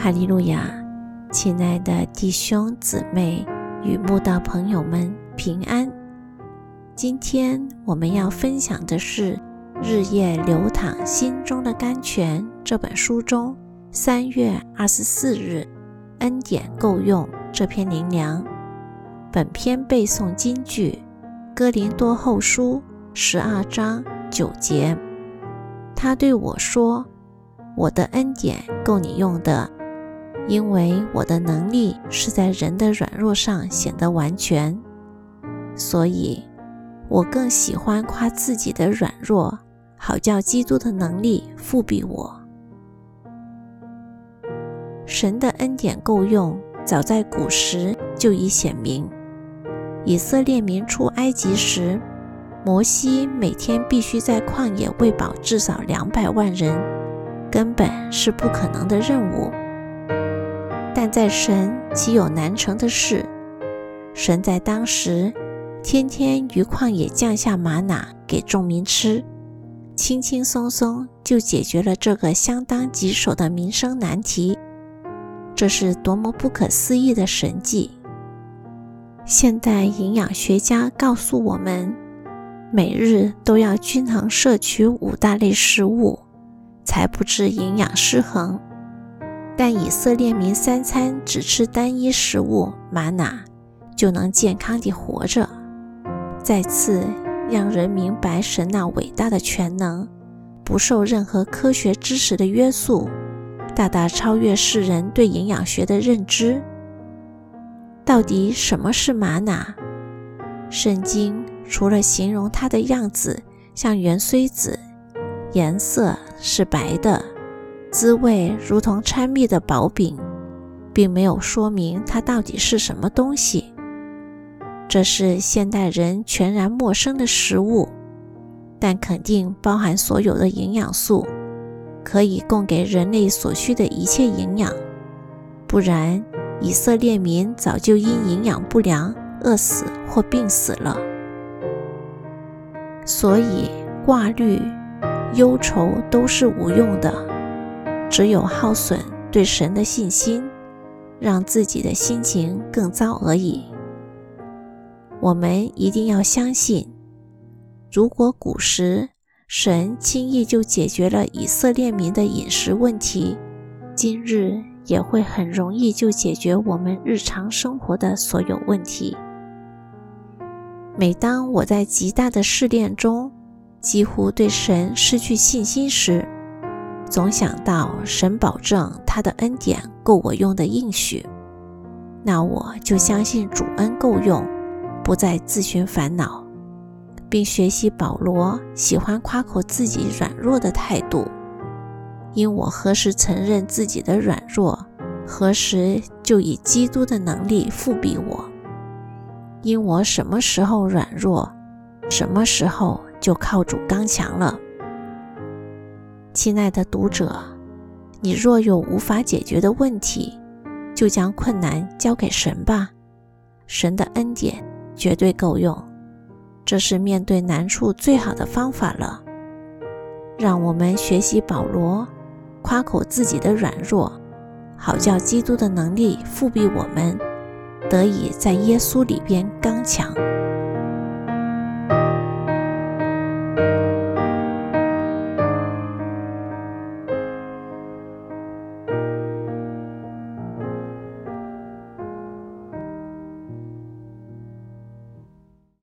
哈利路亚，亲爱的弟兄姊妹与慕道朋友们平安。今天我们要分享的是《日夜流淌心中的甘泉》这本书中三月二十四日“恩典够用”这篇灵粮。本篇背诵金句：《哥林多后书》十二章九节，他对我说：“我的恩典够你用的。”因为我的能力是在人的软弱上显得完全，所以我更喜欢夸自己的软弱，好叫基督的能力复庇我。神的恩典够用，早在古时就已显明。以色列民出埃及时，摩西每天必须在旷野喂饱至少两百万人，根本是不可能的任务。但在神岂有难成的事？神在当时天天于旷野降下玛瑙给众民吃，轻轻松松就解决了这个相当棘手的民生难题。这是多么不可思议的神迹！现代营养学家告诉我们，每日都要均衡摄取五大类食物，才不致营养失衡。但以色列民三餐只吃单一食物玛瑙，就能健康地活着。再次让人明白神那伟大的全能，不受任何科学知识的约束，大大超越世人对营养学的认知。到底什么是玛瑙？圣经除了形容它的样子像圆锥子，颜色是白的。滋味如同掺蜜的薄饼，并没有说明它到底是什么东西。这是现代人全然陌生的食物，但肯定包含所有的营养素，可以供给人类所需的一切营养。不然，以色列民早就因营养不良饿死或病死了。所以，挂虑、忧愁都是无用的。只有耗损对神的信心，让自己的心情更糟而已。我们一定要相信，如果古时神轻易就解决了以色列民的饮食问题，今日也会很容易就解决我们日常生活的所有问题。每当我在极大的试炼中，几乎对神失去信心时，总想到神保证他的恩典够我用的应许，那我就相信主恩够用，不再自寻烦恼，并学习保罗喜欢夸口自己软弱的态度。因我何时承认自己的软弱，何时就以基督的能力复庇我。因我什么时候软弱，什么时候就靠主刚强了。亲爱的读者，你若有无法解决的问题，就将困难交给神吧。神的恩典绝对够用，这是面对难处最好的方法了。让我们学习保罗，夸口自己的软弱，好叫基督的能力复庇我们，得以在耶稣里边刚强。